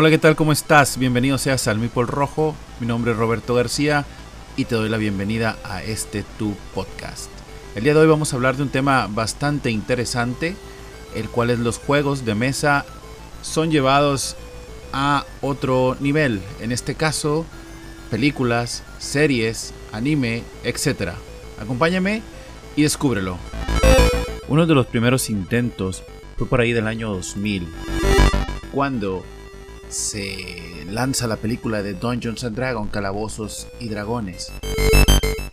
Hola, ¿qué tal? ¿Cómo estás? Bienvenido seas al Mipol Rojo. Mi nombre es Roberto García y te doy la bienvenida a este tu podcast. El día de hoy vamos a hablar de un tema bastante interesante, el cual es los juegos de mesa son llevados a otro nivel. En este caso, películas, series, anime, etc. Acompáñame y descúbrelo. Uno de los primeros intentos fue por ahí del año 2000, cuando se lanza la película de Dungeons and Dragons, Calabozos y Dragones.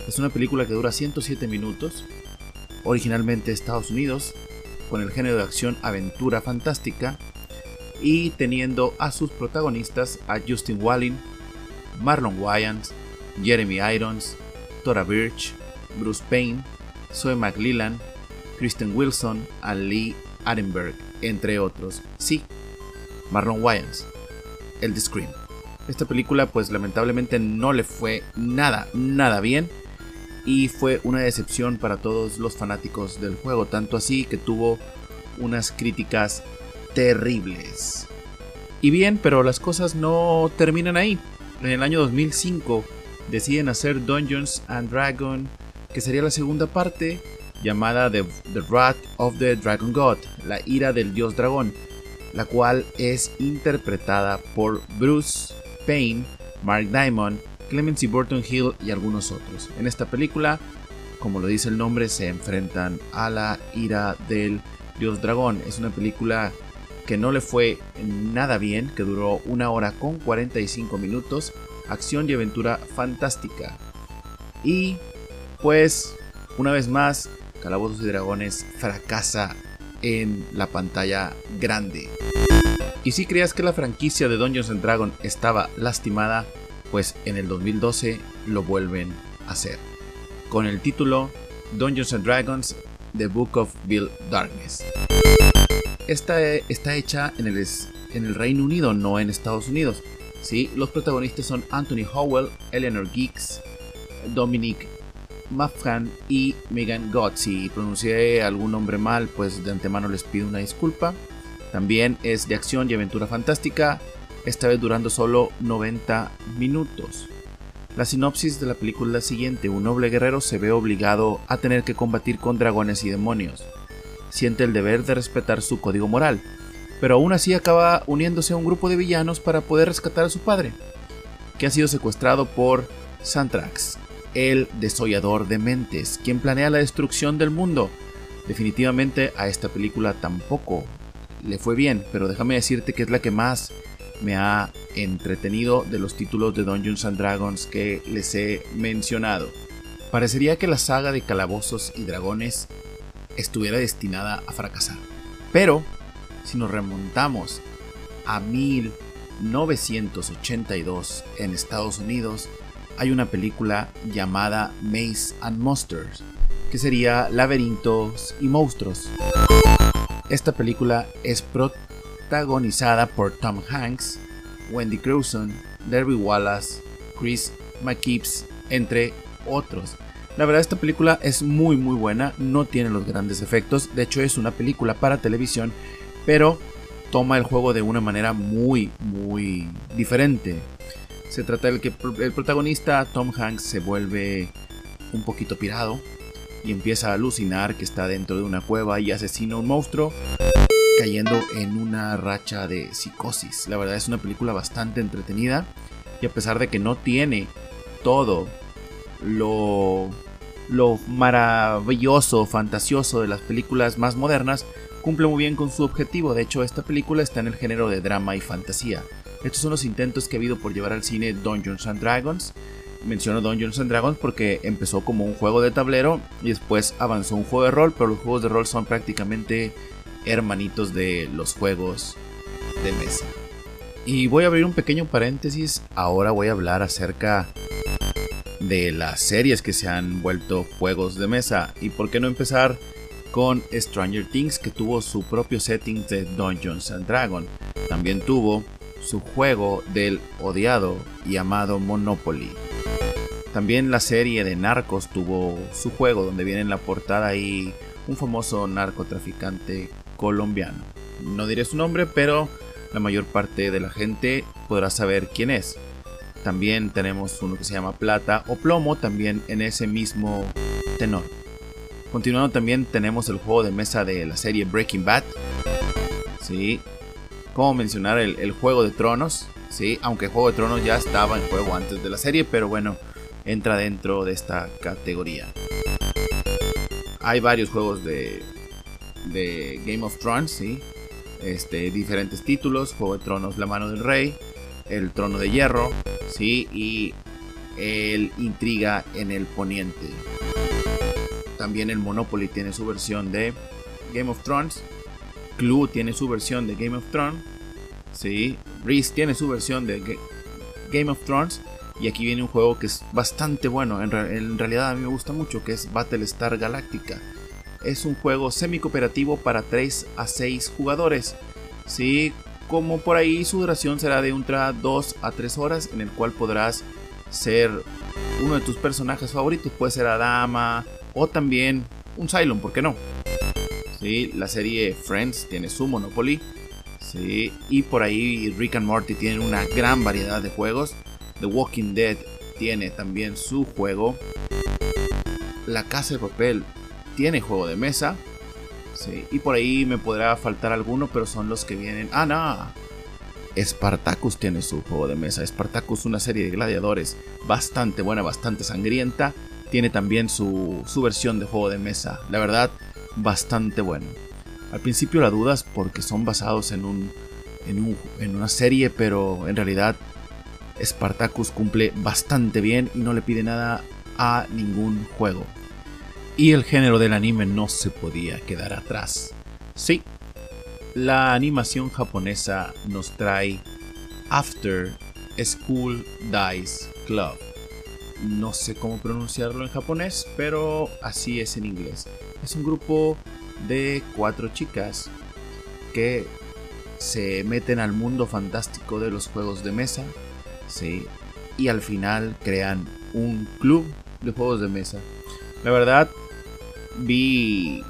Es una película que dura 107 minutos, originalmente Estados Unidos, con el género de acción aventura fantástica y teniendo a sus protagonistas a Justin Walling, Marlon Wayans, Jeremy Irons, Tora Birch, Bruce Payne, Zoe McLellan, Kristen Wilson, a Lee Arenberg, entre otros. Sí, Marlon Wayans, el de Scream. Esta película pues lamentablemente no le fue nada, nada bien y fue una decepción para todos los fanáticos del juego, tanto así que tuvo unas críticas terribles. Y bien, pero las cosas no terminan ahí. En el año 2005 deciden hacer Dungeons and Dragons, que sería la segunda parte, llamada the Wrath of the Dragon God, la ira del dios dragón, la cual es interpretada por Bruce Payne, Mark Diamond, Clemency Burton Hill y algunos otros. En esta película, como lo dice el nombre, se enfrentan a la ira del dios dragón. Es una película que no le fue nada bien, que duró una hora con 45 minutos, acción y aventura fantástica. Y pues, una vez más, Calabozos y Dragones fracasa en la pantalla grande. Y si creías que la franquicia de Dungeons and Dragons estaba lastimada, pues en el 2012 lo vuelven a hacer. Con el título Dungeons and Dragons The Book of Bill Darkness. Esta está hecha en el, en el Reino Unido, no en Estados Unidos. ¿sí? Los protagonistas son Anthony Howell, Eleanor Geeks, Dominic Maffran y Megan Gott. Si pronuncié algún nombre mal, pues de antemano les pido una disculpa. También es de acción y aventura fantástica, esta vez durando solo 90 minutos. La sinopsis de la película es la siguiente, un noble guerrero se ve obligado a tener que combatir con dragones y demonios. Siente el deber de respetar su código moral, pero aún así acaba uniéndose a un grupo de villanos para poder rescatar a su padre, que ha sido secuestrado por Santrax, el desollador de mentes, quien planea la destrucción del mundo. Definitivamente a esta película tampoco le fue bien, pero déjame decirte que es la que más me ha entretenido de los títulos de Dungeons and Dragons que les he mencionado. Parecería que la saga de Calabozos y Dragones estuviera destinada a fracasar. Pero, si nos remontamos a 1982 en Estados Unidos, hay una película llamada Maze and Monsters, que sería Laberintos y Monstruos. Esta película es protagonizada por Tom Hanks, Wendy Crewson, Derby Wallace, Chris McKeeps, entre otros. La verdad esta película es muy muy buena, no tiene los grandes efectos, de hecho es una película para televisión, pero toma el juego de una manera muy muy diferente. Se trata de que el protagonista Tom Hanks se vuelve un poquito pirado y empieza a alucinar que está dentro de una cueva y asesina a un monstruo cayendo en una racha de psicosis. La verdad es una película bastante entretenida y a pesar de que no tiene todo lo, lo maravilloso, fantasioso de las películas más modernas, cumple muy bien con su objetivo. De hecho, esta película está en el género de drama y fantasía. Estos son los intentos que ha habido por llevar al cine Dungeons and Dragons. Menciono Dungeons and Dragons porque empezó como un juego de tablero y después avanzó un juego de rol, pero los juegos de rol son prácticamente hermanitos de los juegos de mesa. Y voy a abrir un pequeño paréntesis, ahora voy a hablar acerca de las series que se han vuelto juegos de mesa. Y por qué no empezar con Stranger Things, que tuvo su propio setting de Dungeons and Dragons. También tuvo su juego del odiado y amado Monopoly. También la serie de Narcos tuvo su juego donde viene en la portada ahí un famoso narcotraficante colombiano. No diré su nombre, pero la mayor parte de la gente podrá saber quién es. También tenemos uno que se llama Plata o Plomo, también en ese mismo tenor. Continuando también tenemos el juego de mesa de la serie Breaking Bad. Sí. Como mencionar el, Juego de Tronos. Sí, aunque Juego de Tronos ya estaba en juego antes de la serie, pero bueno, entra dentro de esta categoría. Hay varios juegos de, de Game of Thrones, sí. Este, diferentes títulos, Juego de Tronos, La Mano del Rey, El Trono de Hierro, sí, y el Intriga en el Poniente. También el Monopoly tiene su versión de Game of Thrones. Clue tiene su versión de Game of Thrones. Sí, Reese tiene su versión de Game of Thrones. Y aquí viene un juego que es bastante bueno. En, realidad a mí me gusta mucho, que es Battlestar Galactica. Es un juego semi-cooperativo para 3 a 6 jugadores. Sí, como por ahí su duración será de entre 2 a 3 horas, en el cual podrás ser uno de tus personajes favoritos. Puede ser Adama, o también un Cylon, ¿por qué no? ¿Sí? La serie Friends tiene su Monopoly. ¿sí? Y por ahí Rick and Morty tienen una gran variedad de juegos. The Walking Dead tiene también su juego. La Casa de Papel tiene juego de mesa. ¿sí? Y por ahí me podrá faltar alguno, pero son los que vienen. Ah, no. Spartacus tiene su juego de mesa. Spartacus, una serie de gladiadores bastante buena, bastante sangrienta tiene también su, versión de juego de mesa. La verdad, bastante bueno. Al principio la dudas porque son basados en, un, en, una serie, pero en realidad Spartacus cumple bastante bien y no le pide nada a ningún juego. Y el género del anime no se podía quedar atrás. Sí, la animación japonesa nos trae After School Dice Club no sé cómo pronunciarlo en japonés, pero así es en inglés. Es un grupo de cuatro chicas que se meten al mundo fantástico de los juegos de mesa, ¿sí? y al final crean un club de juegos de mesa. La verdad, vi.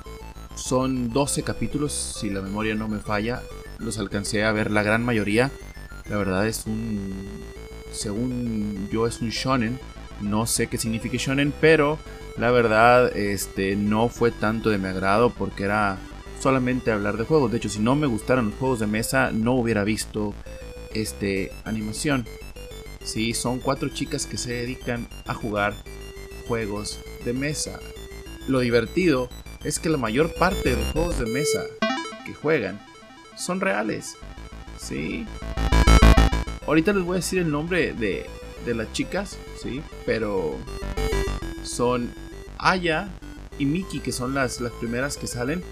Son 12 capítulos, si la memoria no me falla. Los alcancé a ver la gran mayoría. La verdad es un. Según yo, es un shonen no sé qué significa shonen, pero la verdad este, no fue tanto de mi agrado porque era solamente hablar de juegos. De hecho, si no me gustaran los juegos de mesa, no hubiera visto este animación. Sí, son cuatro chicas que se dedican a jugar juegos de mesa. Lo divertido es que la mayor parte de los juegos de mesa que juegan son reales. Sí. Ahorita les voy a decir el nombre de de las chicas, ¿sí? Pero son Aya y Miki, que son las, las primeras que salen.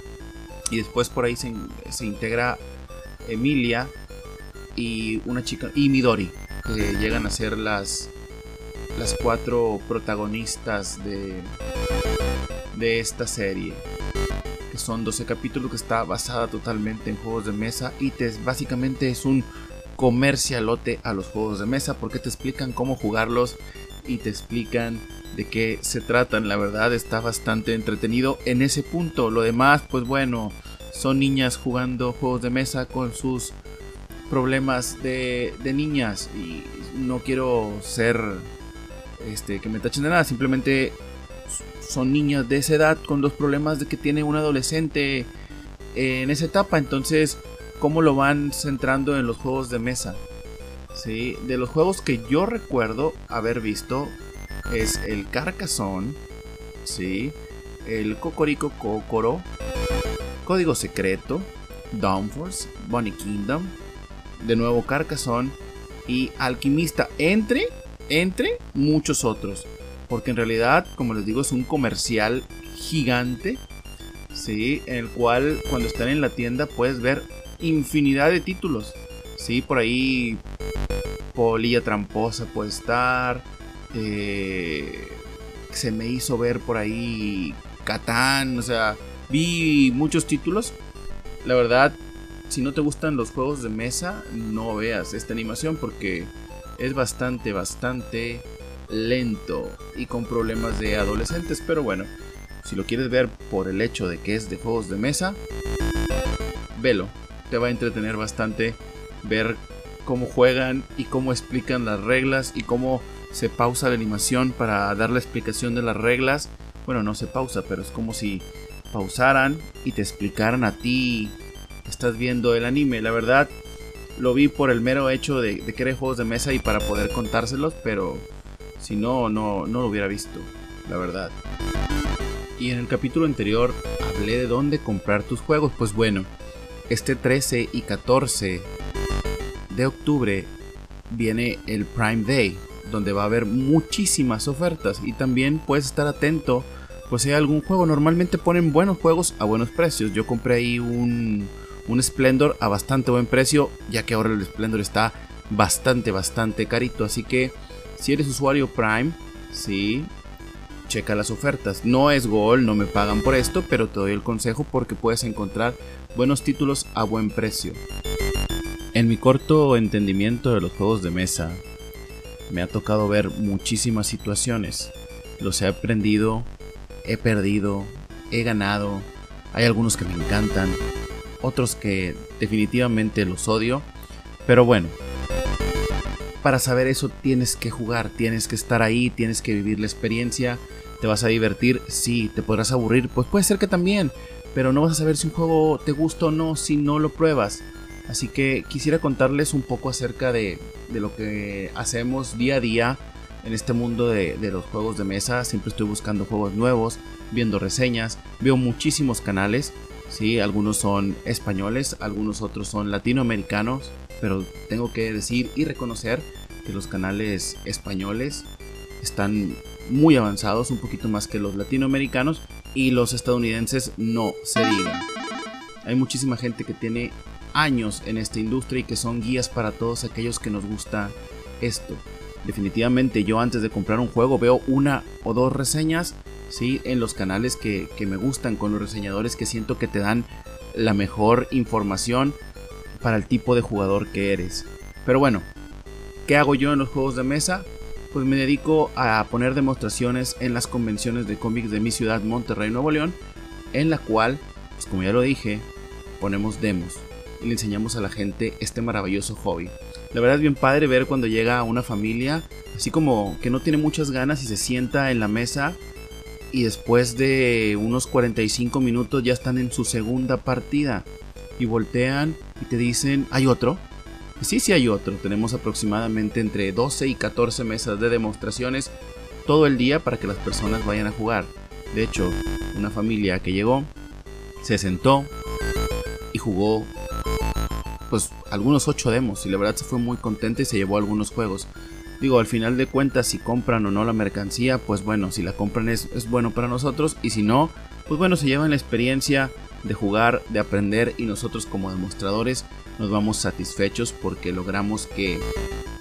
Y después por ahí se, se integra Emilia y una chica, y Midori, que llegan a ser las, las cuatro protagonistas de, de esta serie. Que son 12 capítulos que está basada totalmente en juegos de mesa y te, básicamente es un comercialote a los juegos de mesa porque te explican cómo jugarlos y te explican de qué se tratan. La verdad está bastante entretenido en ese punto. Lo demás, pues bueno, son niñas jugando juegos de mesa con sus problemas de, niñas y no quiero ser este que me tachen de nada, simplemente son niñas de esa edad con los problemas de que tiene un adolescente en esa etapa, entonces cómo lo van centrando en los juegos de mesa. De los juegos que yo recuerdo haber visto es el Carcassonne, ¿sí? el Cocorico Cocoro, Código Secreto, Downforce, Bunny Kingdom, de nuevo Carcassonne y Alquimista, entre, entre muchos otros. Porque en realidad, como les digo, es un comercial gigante, ¿sí? En el cual cuando están en la tienda puedes ver infinidad de títulos. Sí, por ahí Polilla Tramposa puede estar. Eh, se me hizo ver por ahí Catán. O sea, vi muchos títulos. La verdad, si no te gustan los juegos de mesa, no veas esta animación porque es bastante, bastante lento y con problemas de adolescentes. Pero bueno, si lo quieres ver por el hecho de que es de juegos de mesa, velo te va a entretener bastante ver cómo juegan y cómo explican las reglas y cómo se pausa la animación para dar la explicación de las reglas. Bueno, no se pausa, pero es como si pausaran y te explicaran a ti. Estás viendo el anime. La verdad, lo vi por el mero hecho de, de que juegos de mesa y para poder contárselos, pero si no, no, no lo hubiera visto, la verdad. Y en el capítulo anterior hablé de dónde comprar tus juegos. Pues bueno, este 13 y 14 de octubre viene el Prime Day, donde va a haber muchísimas ofertas y también puedes estar atento pues si hay algún juego. Normalmente ponen buenos juegos a buenos precios. Yo compré ahí un, un Splendor a bastante buen precio, ya que ahora el Splendor está bastante, bastante carito. Así que si eres usuario Prime, sí, checa las ofertas. No es Gol, no me pagan por esto, pero te doy el consejo porque puedes encontrar buenos títulos a buen precio. En mi corto entendimiento de los juegos de mesa, me ha tocado ver muchísimas situaciones. Los he aprendido, he perdido, he ganado. Hay algunos que me encantan, otros que definitivamente los odio. Pero bueno, para saber eso tienes que jugar, tienes que estar ahí, tienes que vivir la experiencia. ¿Te vas a divertir? Sí. ¿Te podrás aburrir? Pues puede ser que también. Pero no vas a saber si un juego te gusta o no si no lo pruebas. Así que quisiera contarles un poco acerca de, lo que hacemos día a día en este mundo de, los juegos de mesa. Siempre estoy buscando juegos nuevos, viendo reseñas, veo muchísimos canales. Sí, algunos son españoles, algunos otros son latinoamericanos, pero tengo que decir y reconocer que los canales españoles están muy avanzados, un poquito más que los latinoamericanos y los estadounidenses no se digan. Hay muchísima gente que tiene años en esta industria y que son guías para todos aquellos que nos gusta esto. Definitivamente yo antes de comprar un juego veo una o dos reseñas ¿sí? en los canales que, que me gustan, con los reseñadores que siento que te dan la mejor información para el tipo de jugador que eres. Pero bueno, ¿qué hago yo en los juegos de mesa? pues me dedico a poner demostraciones en las convenciones de cómics de mi ciudad, Monterrey, Nuevo León, en la cual, pues como ya lo dije, ponemos demos y le enseñamos a la gente este maravilloso hobby. La verdad es bien padre ver cuando llega una familia, así como que no tiene muchas ganas y se sienta en la mesa y después de unos 45 minutos ya están en su segunda partida y voltean y te dicen, ¿hay otro? Sí, sí hay otro. Tenemos aproximadamente entre 12 y 14 mesas de demostraciones todo el día para que las personas vayan a jugar. De hecho, una familia que llegó se sentó y jugó pues algunos 8 demos y la verdad se fue muy contenta y se llevó algunos juegos. Digo, al final de cuentas, si compran o no la mercancía, pues bueno, si la compran es, es bueno para nosotros y si no, pues bueno, se llevan la experiencia de jugar, de aprender y nosotros como demostradores nos vamos satisfechos porque logramos que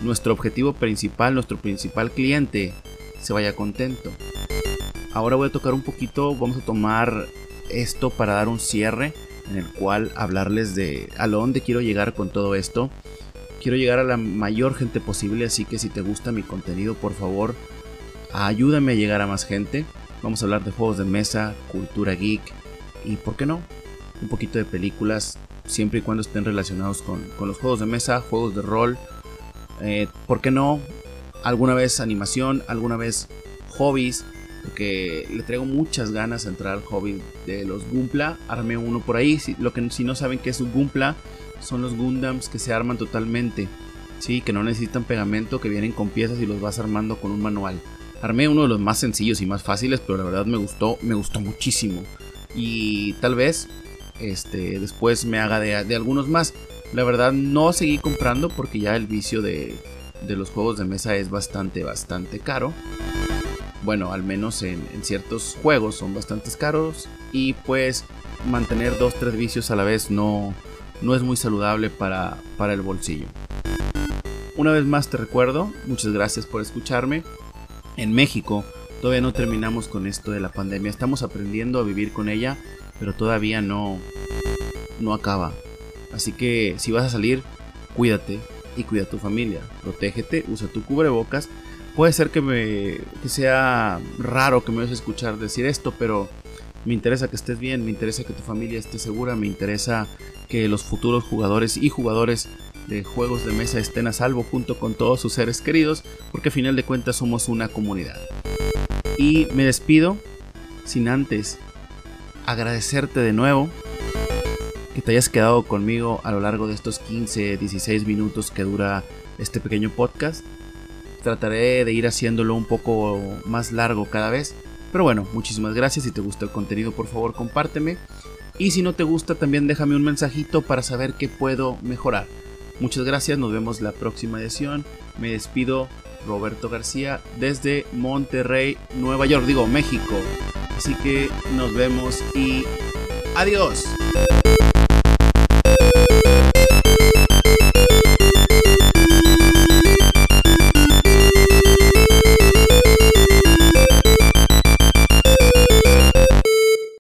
nuestro objetivo principal, nuestro principal cliente, se vaya contento. Ahora voy a tocar un poquito, vamos a tomar esto para dar un cierre en el cual hablarles de a dónde quiero llegar con todo esto. Quiero llegar a la mayor gente posible, así que si te gusta mi contenido, por favor, ayúdame a llegar a más gente. Vamos a hablar de juegos de mesa, cultura geek y, ¿por qué no? Un poquito de películas siempre y cuando estén relacionados con, los juegos de mesa, juegos de rol. Eh, ¿Por qué no? Alguna vez animación, alguna vez hobbies, porque le traigo muchas ganas a entrar al hobby de los Gumpla. Armé uno por ahí. Si, lo que, si no saben qué es un Gumpla, son los Gundams que se arman totalmente. Sí, que no necesitan pegamento, que vienen con piezas y los vas armando con un manual. Armé uno de los más sencillos y más fáciles, pero la verdad me gustó, me gustó muchísimo. Y tal vez este, después me haga de, algunos más. La verdad no seguí comprando porque ya el vicio de, los juegos de mesa es bastante, bastante caro. Bueno, al menos en, ciertos juegos son bastante caros. Y pues mantener dos, tres vicios a la vez no, no es muy saludable para, para el bolsillo. Una vez más te recuerdo, muchas gracias por escucharme. En México todavía no terminamos con esto de la pandemia, estamos aprendiendo a vivir con ella pero todavía no, no acaba. Así que si vas a salir, cuídate y cuida a tu familia. Protégete, usa tu cubrebocas. Puede ser que, me, que sea raro que me vayas a escuchar decir esto, pero me interesa que estés bien, me interesa que tu familia esté segura, me interesa que los futuros jugadores y jugadores de juegos de mesa estén a salvo junto con todos sus seres queridos, porque a final de cuentas somos una comunidad. Y me despido sin antes agradecerte de nuevo que te hayas quedado conmigo a lo largo de estos 15, 16 minutos que dura este pequeño podcast. Trataré de ir haciéndolo un poco más largo cada vez. Pero bueno, muchísimas gracias. Si te gusta el contenido, por favor, compárteme. Y si no te gusta, también déjame un mensajito para saber qué puedo mejorar. Muchas gracias, nos vemos la próxima edición. Me despido, Roberto García, desde Monterrey, Nueva York, digo México. Así que nos vemos y adiós.